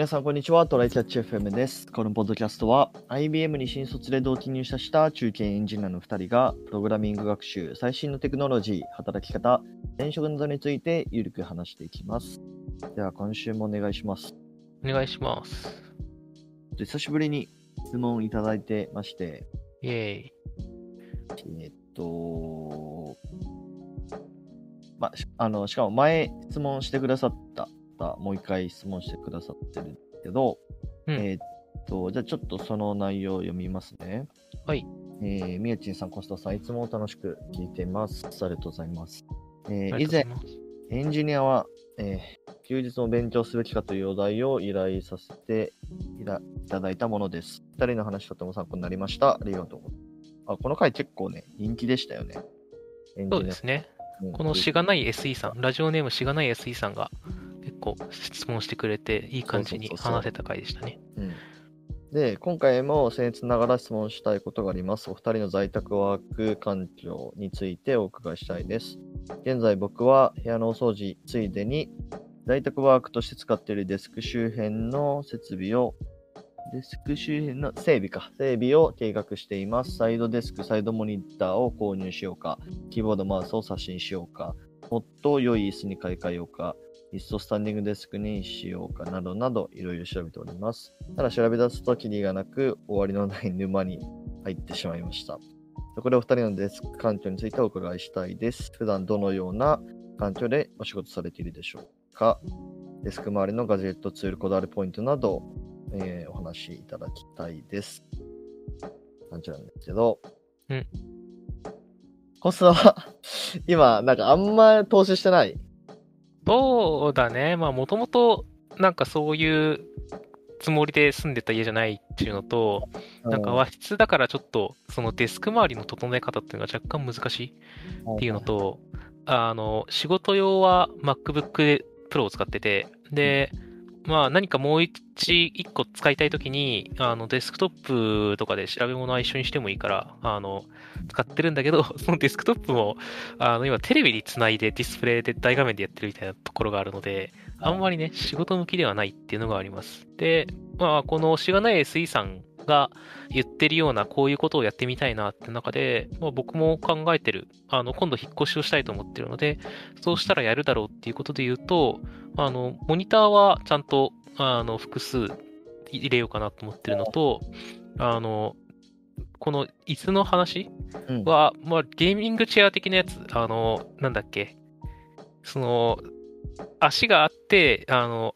皆さん、こんにちは。トライキャッチ FM です。このポッドキャストは、IBM に新卒で同期入社した中堅エンジニアの2人が、プログラミング学習、最新のテクノロジー、働き方、転職などについてゆるく話していきます。では、今週もお願いします。お願いします。久しぶりに質問いただいてまして、イェーイ。えっと、まあ、の、しかも前質問してくださった方、もう一回質問してくださってるんですけど、うんえっと、じゃあちょっとその内容を読みますね。はい。えー、みやちんさん、コスタさん、いつも楽しく聞いています。ありがとうございます。えー以前。エンジニアは、えー休日も勉強すべきかというお題を依頼させていただいたものです。二人の話とても参考になりました。ありがとうございます。あ、この回結構ね、人気でしたよね。そうですね。うんこのしがない SE さん、ラジオネームしがない SE さんが結構質問してくれて、いい感じに話せた回でしたね。うんで、今回も僭越ながら質問したいことがあります。お二人の在宅ワーク環境についてお伺いしたいです。現在僕は部屋のお掃除ついでに在宅ワークとして使っているデスク周辺の設備をデスク周辺の整備か。整備を計画しています。サイドデスク、サイドモニターを購入しようか。キーボード、マウスを刷新しようか。もっと良い椅子に買い替えようか。いっそスタンディングデスクにしようかなどなどいろいろ調べております。ただ調べ出すとキリがなく終わりのない沼に入ってしまいました。そこでお二人のデスク環境についてお伺いしたいです。普段どのような環境でお仕事されているでしょうかデスク周りのガジェットツール、こだわりポイントなど、えーお話しいただきたいです。感じなんですけど。うん。コストは今、なんかあんま投資してない。そうだね。まあ、もともと、なんかそういうつもりで住んでた家じゃないっていうのと、なんか和室だからちょっと、そのデスク周りの整え方っていうのが若干難しいっていうのと、あの、仕事用は MacBook Pro を使ってて、で、まあ何かもう一一個使いたいときに、あの、デスクトップとかで調べ物は一緒にしてもいいから、あの、使ってるんだけど、そのデスクトップも、あの、今テレビにつないでディスプレイで大画面でやってるみたいなところがあるので、あんまりね、仕事向きではないっていうのがあります。で、まあ、このしがない SE さんが言ってるような、こういうことをやってみたいなって中で、まあ、僕も考えてる、あの、今度引っ越しをしたいと思ってるので、そうしたらやるだろうっていうことで言うと、あの、モニターはちゃんと、あの、複数入れようかなと思ってるのと、あの、この椅子の話うん。は、まあ、ゲーミングチェア的なやつ、あの、なんだっけ、その、足があって、あの、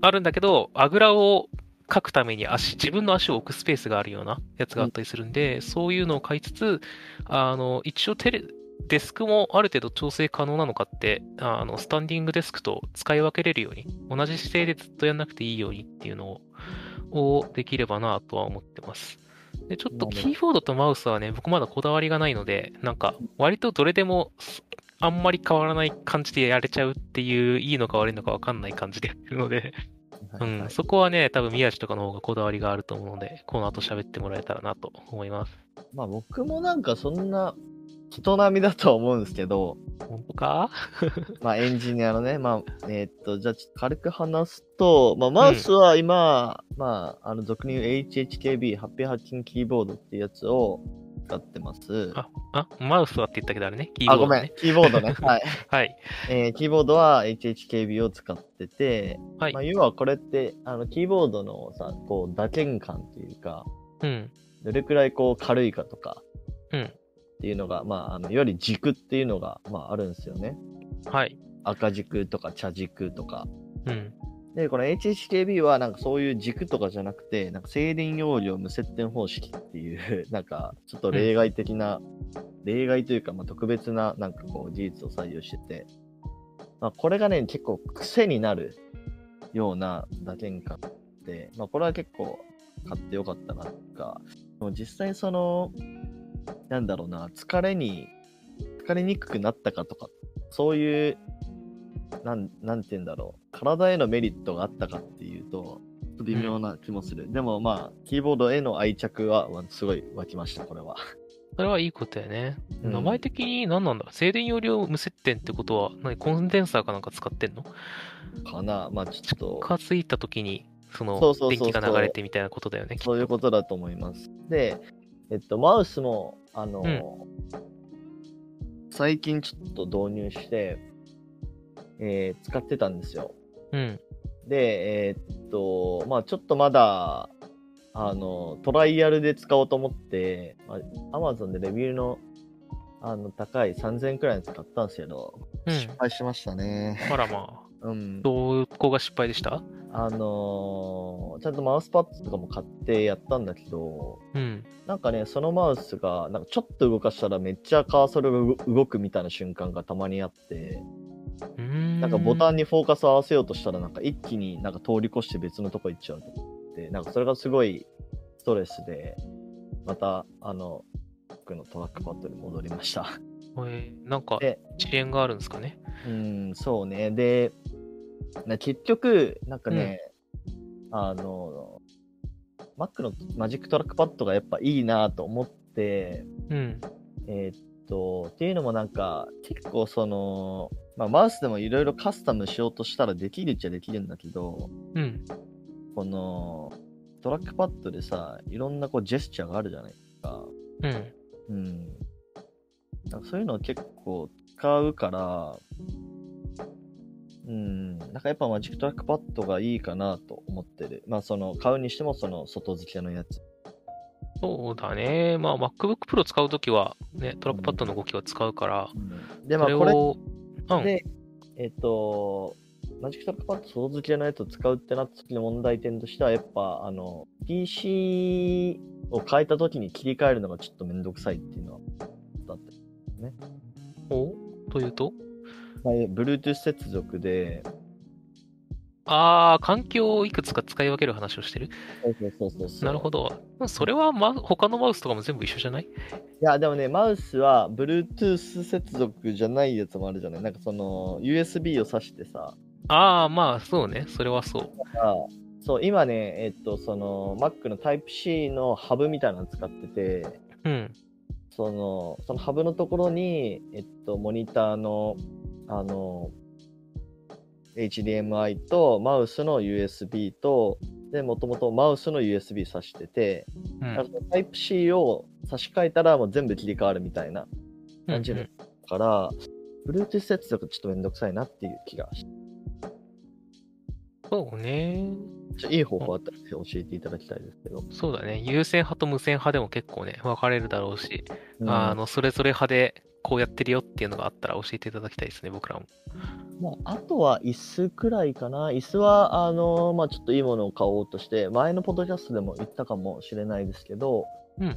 あるんだけど、あぐらを書くために足、自分の足を置くスペースがあるようなやつがあったりするんで、そういうのを買いつつ、あの、一応テレ、デスクもある程度調整可能なのかって、あの、スタンディングデスクと使い分けれるように、同じ姿勢でずっとやんなくていいようにっていうのを、をできればなとは思ってます。で、ちょっとキーボードとマウスはね、僕まだこだわりがないので、なんか、割とどれでも、あんまり変わらない感じでやれちゃうっていう、いいのか悪いのかわかんない感じでやってるので、うん、そこはね、多分宮地とかの方がこだわりがあると思うので、この後喋ってもらえたらなと思います。まあ僕もなんかそんな人並みだとは思うんですけど、本当か？まあエンジニアのね、まあ、えーっと、じゃあちょっと軽く話すと、まあマウスは今、まあ、あの、俗に言う HHKB808 キーボードっていうやつを使ってます。あ、あ、マウスはって言ったけどあれね、キーボあ、ード、ね。ごめん、キーボードね。はい。はい。えーキーボードは HHKB を使ってて、はいまあ、要はこれって、あの、キーボードのさ、こう、打鍵感っていうか、うん。どれくらいこう軽いかとか、うんっていうのが、まあ、あの、より軸っていうのが、まあ、あるんですよね。はい。赤軸とか茶軸とか。うん。で、この HHKB はなんかそういう軸とかじゃなくて、なんか静電容量無接点方式っていう、なんかちょっと例外的な、例外というか、まあ、特別ななんかこう事実を採用してて、まあ、これがね、結構癖になるような打鍵感で、まあ、これは結構買ってよかったなとか、でも実際その、なんだろうな、疲れに、疲れにくくなったかとか、そういうなん、なんて言うんだろう。体へのメリットがあったかっていうと、微妙な気もする。でもまあ、キーボードへの愛着はわすごい湧きました、これは。それはいいことやね。うん名前的に何なんだ静電容量無接点ってことは、何コンデンサーかなんか使ってんの？かなまあちょっと、近づいた時にその電気が流れてみたいなことだよね。そういうことだと思います。で、えっと、マウスも、あの、最近ちょっと導入して、えー使ってたんですよ。うん。で、えーっと、まあちょっとまだ、あの、トライアルで使おうと思って、まあ、Amazon でレビューの、あの、高い3000円くらいのやつ買ったんですけど、うん失敗しましたね。あらまあ、うん。どこが失敗でした？あのーちゃんとマウスパッドとかも買ってやったんだけど、うん。なんかね、そのマウスが、なんかちょっと動かしたらめっちゃカーソルが動動くみたいな瞬間がたまにあって。なんかボタンにフォーカスを合わせようとしたら、なんか一気になんか通り越して別のとこ行っちゃうと思って、なんかそれがすごいストレスで、また、あの、僕のトラックパッドに戻りました。えーなんかで遅延があるんですかね？うん、そうね。で、な結局、なんかね、あの、Mac の Magic Trackpad がやっぱいいなと思って、うん。えーっと、っていうのもなんか、結構その、まあ、マウスでもいろいろカスタムしようとしたらできるっちゃできるんだけど、うん。この、トラックパッドでさ、いろんなこうジェスチャーがあるじゃないですか。うん。うん。なんかそういうのを結構使うから、うん、なんかやっぱ Magic Trackpad がいいかなと思ってる。まあその、買うにしてもその外付けのやつ。そうだね。まあ MacBook Pro 使うときは、ね、トラックパッドの動きは使うから、で、まあこれうん。で、えっと、 Magic Trackpad 外付けのやつを使うってなった時の問題点としては、やっぱ、あの、PC を変えた時に切り替えるのがちょっとめんどくさいっていうのはだって。お？というと？まあ、Bluetooth 接続で、ああ、環境をいくつか使い分ける話をしてる？そうそうそうなるほど。それは、ま、他のマウスとかも全部一緒じゃない？いや、でもね、マウスは Bluetooth 接続じゃないやつもあるじゃない？なんかその、USB を挿してさ、ああ、まあ、そうね。それはそう。あそう、今ね、えっと、その、Mac の Type-C のハブみたいなの使ってて、うん。その、そのハブのところに、えっと、モニターの、あの、HDMI とマウスの USB と、で、もともとマウスの USB 挿してて、うんだからその Type-C を差し替えたらもう全部切り替わるみたいな感じのうんうんから、Bluetooth 接続ちょっとめんどくさいなっていう気がしそうね。いい方法あったら教えていただきたいですけど。そうだね。有線派と無線派でも結構ね、分かれるだろうし、うんあの、それぞれ派でこうやってるよっていうのがあったら教えていただきたいですね、僕らも。まあ、あとは椅子くらいかな。椅子は、あのまあ、ちょっといいものを買おうとして、前のポッドキャストでも言ったかもしれないですけど、うん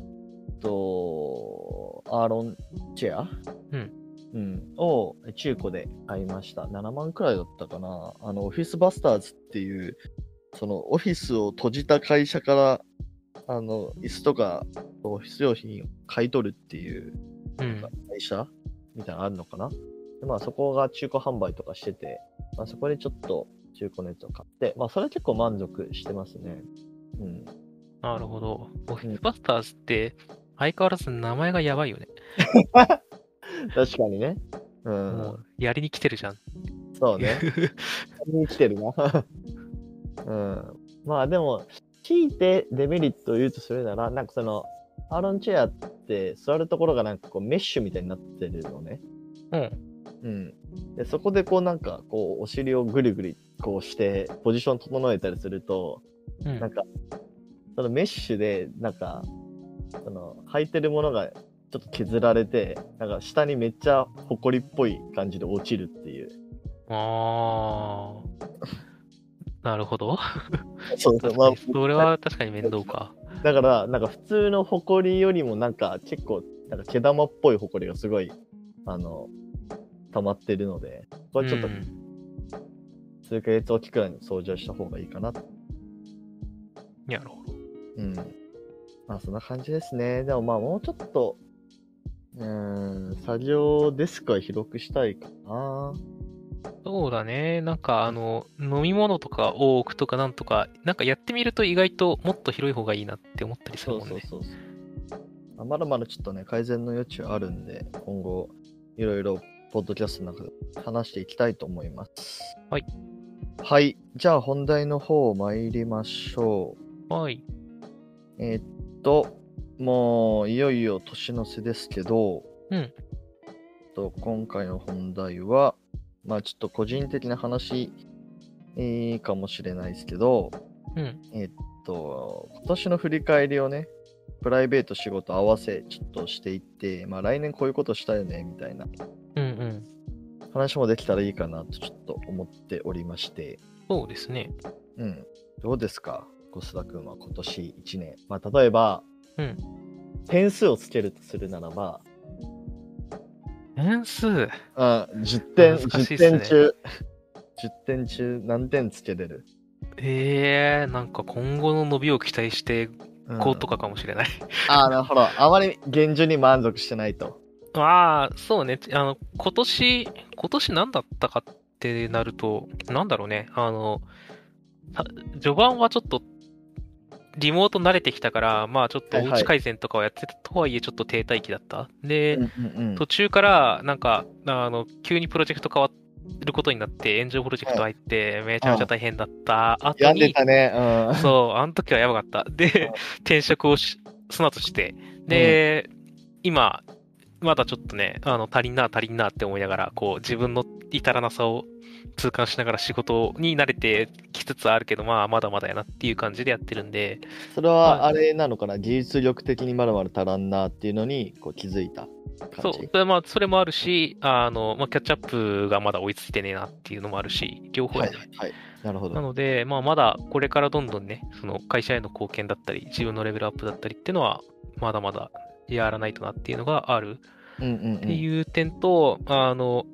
と、アーロンチェア？うん。うん。を中古で買いました。7万くらいだったかな。あの、オフィスバスターズっていう、そのオフィスを閉じた会社から、あの、椅子とかオフィス用品を買い取るっていううん。会社みたいなのあるのかな？でまあそこが中古販売とかしてて、まあそこでちょっと中古のやつを買って、まあそれは結構満足してますね。うん。なるほど。オフィスバスターズって相変わらず名前がやばいよね。確かにね。う。もうんやりに来てるじゃん。そうね。に来てるな。うん。まあでも、強いてデメリットを言うとするなら、なんかその、アーロンチェアって座るところがなんかこうメッシュみたいになってるのね。うん。うん。で、そこでこうなんかこうお尻をぐりぐりこうしてポジション整えたりすると、うんなんか、そのメッシュで、なんか、その、履いてるものがちょっと削られて、なんか下にめっちゃホコリっぽい感じで落ちるっていう。あー。なるほど。そう確かにそれは確かに面倒か。だから、なんか普通のホコリよりもなんか結構、なんか毛玉っぽいホコリがすごい、あの、溜まってるので、これちょっとうん数ヶ月おきくらいに掃除をした方がいいかな。なるほど。うん。まあそんな感じですね。でもまあもうちょっと、うーん、作業デスクは広くしたいかな。そうだね。なんか、あの、飲み物とかを置くとかなんとか、なんかやってみると意外ともっと広い方がいいなって思ったりするもんね。そうそうそう。まだまだちょっとね、改善の余地はあるんで、今後、いろいろ、ポッドキャストの中で話していきたいと思います。はい。はい。じゃあ本題の方参りましょはい。う。えーっと、もういよいよ年の瀬ですけど、うん。と今回の本題は、まあちょっと個人的な話、えーかもしれないですけど、うん。えーっと、今年の振り返りをね、プライベート仕事合わせちょっとしていって、まあ来年こういうことしたよね、みたいなうんうん。話もできたらいいかなとちょっと思っておりまして、そうですね。うん。どうですか？小須田君は今年1年。まあ、例えば、うん。点数をつけるとするならば、点数？うん、10点、10ね点中、10点中何点つけれる、えー、なんか今後の伸びを期待して、うんこうとかかもしれない。ああ、なるほど。あまり現状に満足してないと。ああ、そうね。あの、今年、今年何だったかってなると、なんだろうね。あの、さ序盤はちょっと、リモート慣れてきたから、まあちょっとおうち改善とかをやってたとはいえちょっと停滞期だった。で、うんうんうん。途中から、なんか、あの、急にプロジェクト変わることになって、炎上プロジェクト入って、めちゃめちゃ大変だった。後に、病んでたね。うん。そう、あの時はやばかった。で、転職をし、その後して、で、今、まだちょっとね、あの、足りんな、足りんなって思いながら、こう、自分の至らなさを痛感しながら仕事に慣れてきつつあるけど、まあ、まだまだやなっていう感じでやってるんで、それはあれなのかな、技術力的にまだまだ足らんなっていうのにこう気づいたそう、感じ？それまあ、それもあるし、あの、まあ、キャッチアップがまだ追いついてねえなっていうのもあるし、両方はいやね。はい。なるほなど。ので、まあ、まだこれからどんどんね、その会社への貢献だったり、自分のレベルアップだったりっていうのは、まだまだやらないとなっていうのがあるうんうんうん。っていう点と、あの、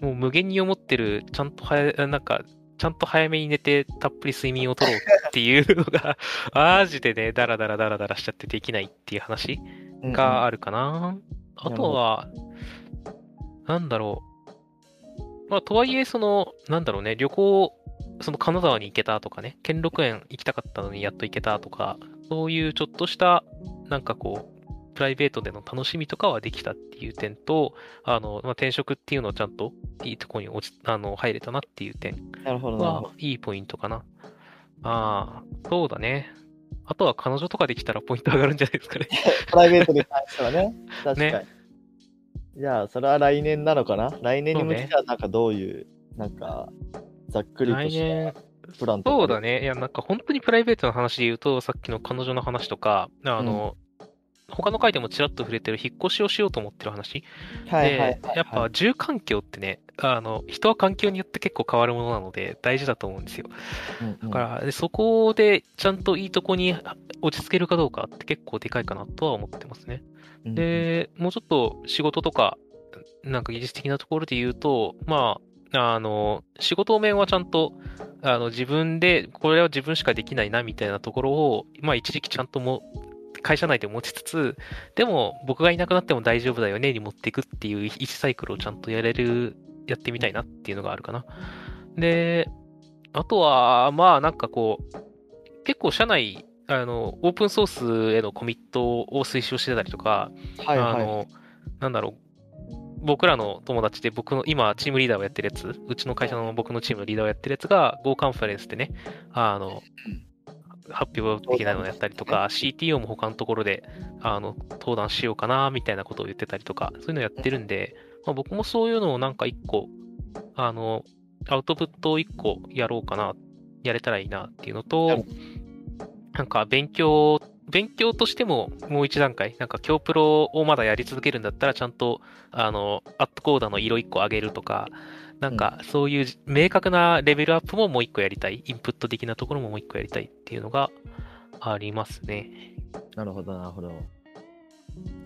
もう無限に思ってる、ちゃんと早、なんか、ちゃんと早めに寝て、たっぷり睡眠をとろうっていうのが、マジでね、ダラダラダラダラしちゃってできないっていう話うんうんがあるかな。あなるほどとは、なんだろう。まあ、とはいえ、その、なんだろうね、旅行、その金沢に行けたとかね、兼六園行きたかったのにやっと行けたとか、そういうちょっとした、なんかこう、プライベートでの楽しみとかはできたっていう点と、あの、まあ、転職っていうのをちゃんといいところに落ち、あの、入れたなっていう点なるほどなるほはど。いいポイントかな。ああ、そうだね。あとは彼女とかできたらポイント上がるんじゃないですかね。プライベートに関してはね。確かに。ねじゃあ、それは来年なのかな？来年に向けては、なんかどういう、なんか、ざっくりと来した年、プランとか。そうだ。ね。いや、なんか本当にプライベートの話で言うと、さっきの彼女の話とか、あの、他の回でもちらっと触れてる引っ越しをしようと思ってる話。はいはいはい、で、やっぱ住環境ってね、あの、人は環境によって結構変わるものなので大事だと思うんですよ。だから、でそこでちゃんといいとこに落ち着けるかどうかって結構でかいかなとは思ってますね。うん、で、もうちょっと仕事とか、なんか技術的なところで言うと、まあ、あの、仕事面はちゃんと、あの、自分で、これは自分しかできないな、みたいなところを、まあ、一時期ちゃんとも、会社内で持ちつつ、でも、僕がいなくなっても大丈夫だよね、に持っていくっていう1サイクルをちゃんとやれる、やってみたいなっていうのがあるかな。で、あとは、まあ、なんかこう、結構社内、あの、オープンソースへのコミットを推奨してたりとか、はいはい。あの、なんだろう、僕らの友達で僕の今チームリーダーをやってるやつ、うちの会社の僕のチームのリーダーをやってるやつが Go カンファレンスでね、あの、発表的なのをやったりとか、CTO も他のところで、あの、登壇しようかな、みたいなことを言ってたりとか、そういうのやってるんで、まあ、僕もそういうのをなんか一個、あの、アウトプットを一個やろうかな、やれたらいいなっていうのなとる、なんか勉強、勉強としてももう一段階、なんか今日プロをまだやり続けるんだったらちゃんと、あの、アットコーダーの色一個上げるとか、なんかそういう明確なレベルアップももう一個やりたい。インプット的なところももう一個やりたいっていうのがありますね。なるほど、なるほど。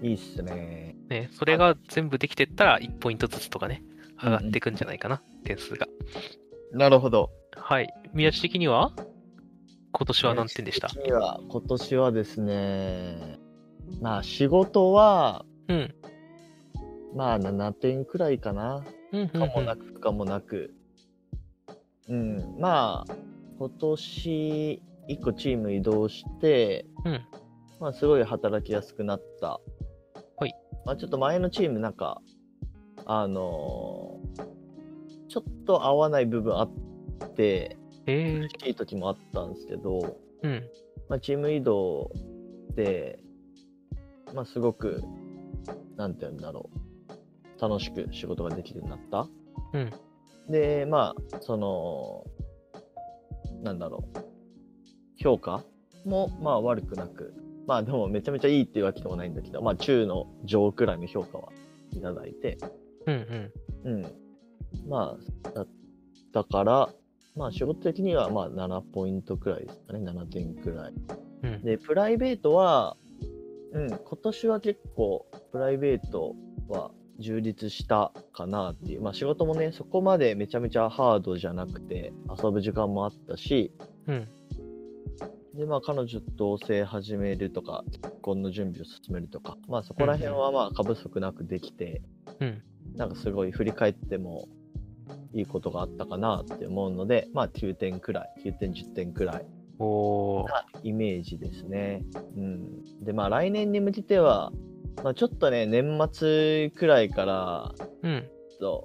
いいっすね。ね、それが全部できてったら1ポイントずつとかね、上がっていくんじゃないかな、点数が。なるほど。はい。宮地的には？今年は何点でした？今年はですね、まあ仕事は、うん。まあ7点くらいかな。うん、うん、かもなく、不可もなく。うん、まあ、今年、一個チーム移動して、うん。まあ、すごい働きやすくなった。はい。まあ、ちょっと前のチームなんか、あのーちょっと合わない部分あって、ええいい時もあったんですけど、うん。まあ、チーム移動で、まあ、すごく、なんて言うんだろう、楽しく仕事ができるようになった。うん。で、まあ、その、なんだろう、評価も、まあ、悪くなく、まあ、でもめちゃめちゃいいっていうわけでもないんだけど、まあ、中の上くらいの評価はいただいて、うんうん。うん。まあ、だから、まあ仕事的にはまあ7ポイントくらいですかね、7点くらい。うん。で、プライベートは、うん、今年は結構プライベートは充実したかなっていう。まあ仕事もね、そこまでめちゃめちゃハードじゃなくて遊ぶ時間もあったし、うん。で、まあ彼女と同棲始めるとか、結婚の準備を進めるとか、まあそこら辺はまあ過不足なくできて、うん。なんかすごい振り返ってもいいことがあったかなって思うので、まあ9点くらい、9点、10点くらいおイメージですね。うん。で、まあ来年に向けては、まあちょっとね、年末くらいから、うん。と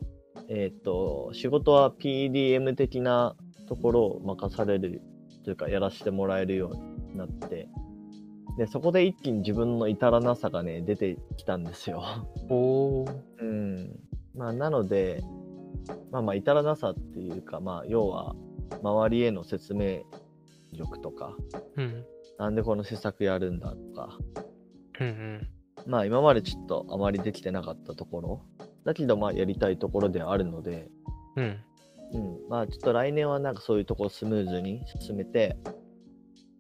えっ、と、仕事は PDM 的なところを任されるというか、やらせてもらえるようになって、で、そこで一気に自分の至らなさがね、出てきたんですよ。おー。うん。まあ、なので、まあまあ、至らなさっていうか、まあ、要は、周りへの説明力とか、うん。なんでこの施策やるんだとか、うんうん。まあ、今までちょっとあまりできてなかったところ、だけど、まあ、やりたいところではあるので、うん。うん。まあ、ちょっと来年はなんかそういうところをスムーズに進めて、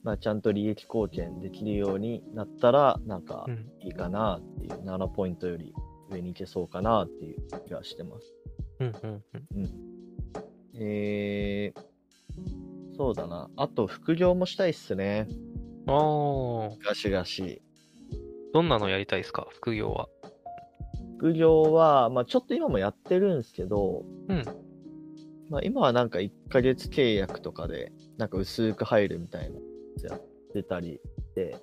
まあ、ちゃんと利益貢献できるようになったら、なんかう、ん。いいかなっていう、7ポイントより上に行けそうかなっていう気がしてます。うんうんうん。えー、そうだな。あと、副業もしたいっすね。あー。ガシガシ。どんなのやりたいですか？副業は。副業は、まあちょっと今もやってるんですけど、うん。まあ今はなんか1ヶ月契約とかで、なんか薄く入るみたいなやつやってたりして、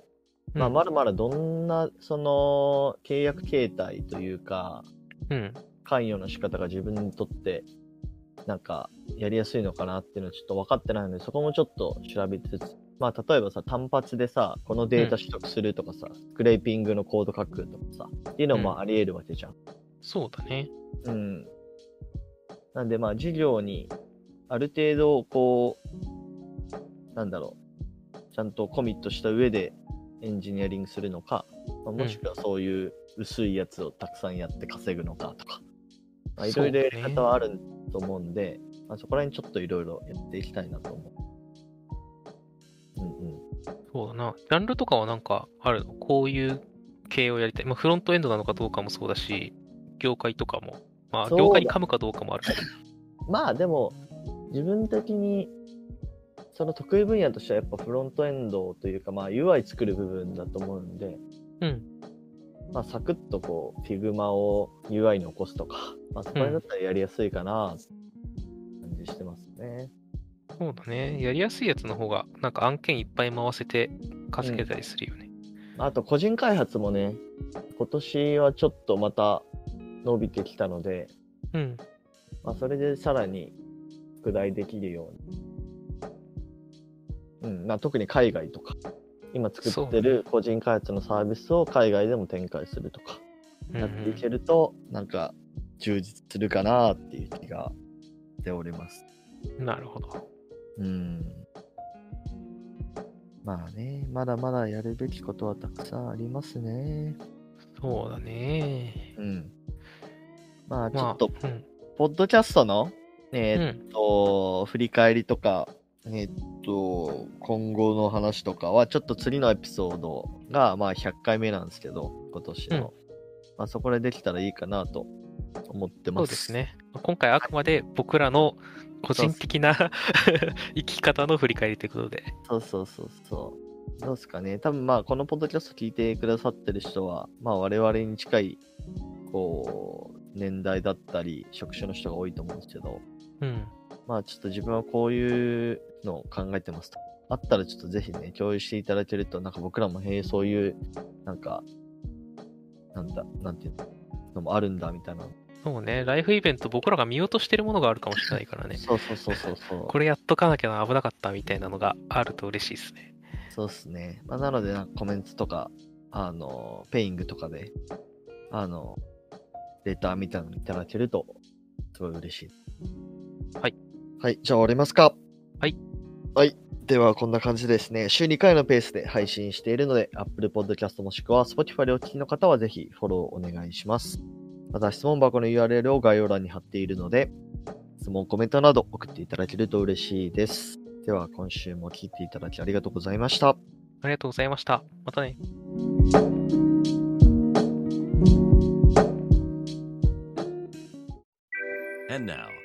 まあまだまだどんな、その、契約形態というか、うん。関与の仕方が自分にとって、なんか、やりやすいのかなっていうのはちょっと分かってないので、そこもちょっと調べつつ、まあ、例えばさ、単発でさ、このデータ取得するとかさ、スクレーピングのコード書くとかさ、っていうのもあり得るわけじゃん。そうだね。うん。なんで、まあ、授業に、ある程度、こう、なんだろう、ちゃんとコミットした上でエンジニアリングするのか、まあ、もしくはそういう薄いやつをたくさんやって稼ぐのかとか、まあ、いろいろやり方はあると思うんで、まあ、そこら辺ちょっといろいろやっていきたいなと思う。うんうん。そうだな。ジャンルとかはなんかあるの？こういう系をやりたい。まあ、フロントエンドなのかどうかもそうだし、業界とかも。まあ、業界に噛むかどうかもあるけど。まあでも、自分的に、その得意分野としてはやっぱフロントエンドというか、まあ UI 作る部分だと思うんで、うん。まあサクッとこう、Figma を UI に起こすとか、まあそこら辺だったらやりやすいかな、感じしてますね。そうだね。やりやすいやつの方が、なんか案件いっぱい回せて稼げたりするよね。あと個人開発もね、今年はちょっとまた伸びてきたので、うん。まあそれでさらに拡大できるように。うん、まあ特に海外とか、今作ってる個人開発のサービスを海外でも展開するとか、うんやっていけると、なんか充実するかなっていう気がしております。うんなるほど。うん。まあね、まだまだやるべきことはたくさんありますね。そうだね。うん。まあちょまあ、っと、うん。ポッドキャストの、えーっうん。と、振り返りとか、えーっと、今後の話とかは、ちょっと次のエピソードが、まあ100回目なんですけど、今年の。まあそこでできたらいいかなと思ってます。そうですね。今回あくまで僕らの個人的な 生き方の振り返りということで。そうそうそうそう。どうですかね。多分まあ、このポッドキャスト聞いてくださってる人は、まあ、我々に近い、こう、年代だったり、職種の人が多いと思うんですけど、うん。まあ、ちょっと自分はこういうのを考えてますと。あったらちょっとぜひね、共有していただけると、なんか僕らも、へえ、そういう、なんか、なんだ、なんていうのもあるんだ、みたいなのそうね、ライフイベント僕らが見落としてるものがあるかもしれないからね。そうそうそうそうそう。これやっとかなきゃな危なかったみたいなのがあると嬉しいですね。そうっすね。まあ、なので、コメントとか、あの、ペイングとかで、あの、レターみたいなのいただけると、すごい嬉しい。はい。はい。じゃあ終わりますか。はい。はい。では、こんな感じでですね、週2回のペースで配信しているので、Apple Podcast もしくは Spotify でお聞きの方はぜひフォローお願いします。また、質問箱の URL を概要欄に貼っているので、質問、コメントなど送っていただけると嬉しいです。では、今週も聞いていただきありがとうございました。ありがとうございました。またね。And now,